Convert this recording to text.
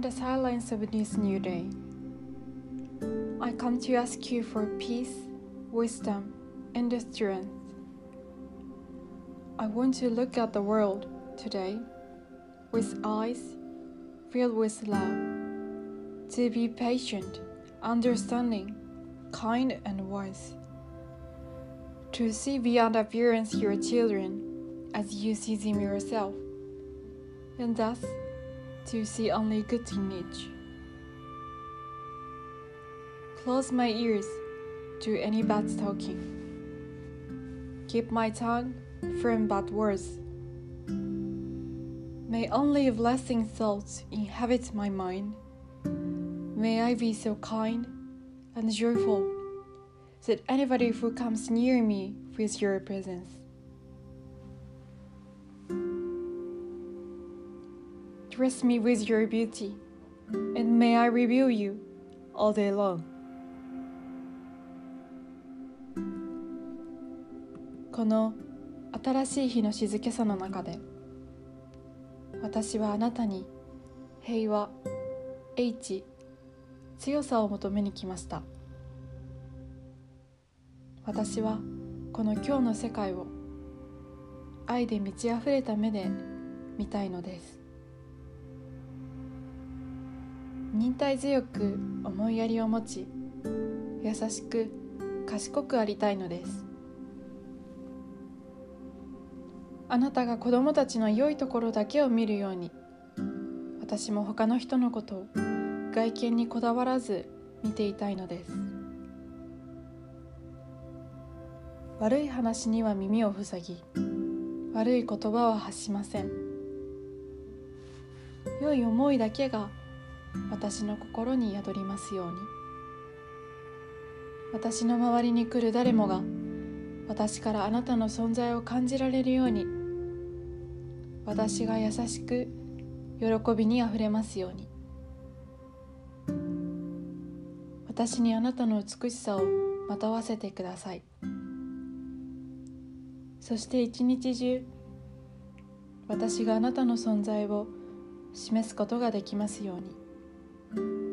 the silence of this new day, I come to ask you for peace, wisdom, and strength. I want to look at the world today with eyes filled with love, to be patient, understanding, kind, and wise, to see beyond appearance your children as you see them yourself, and thus to see only good in each. Close my ears to any bad talking. Keep my tongue from bad words. May only blessing thoughts inhabit my mind. May I be so kind and joyful that anybody who comes near me feels your presence. Dress me with your beauty, and may I reveal you all day long. この新しい日の静けさの中で私はあなたに平和 H 強さを求めに来ました私はこの今日の世界を愛で満ち溢れた目で見たいのです忍耐強く思いやりを持ち優しく賢くありたいのです。あなたが子供たちの良いところだけを見るように私も他の人のことを外見にこだわらず見ていたいのです。悪い話には耳を塞ぎ悪い言葉は発しません。良い思いだけが私の心に宿りますように。私の周りに来る誰もが私からあなたの存在を感じられるように私が優しく喜びにあふれますように。私にあなたの美しさをまとわせてください。そして一日中私があなたの存在を示すことができますように。Bye.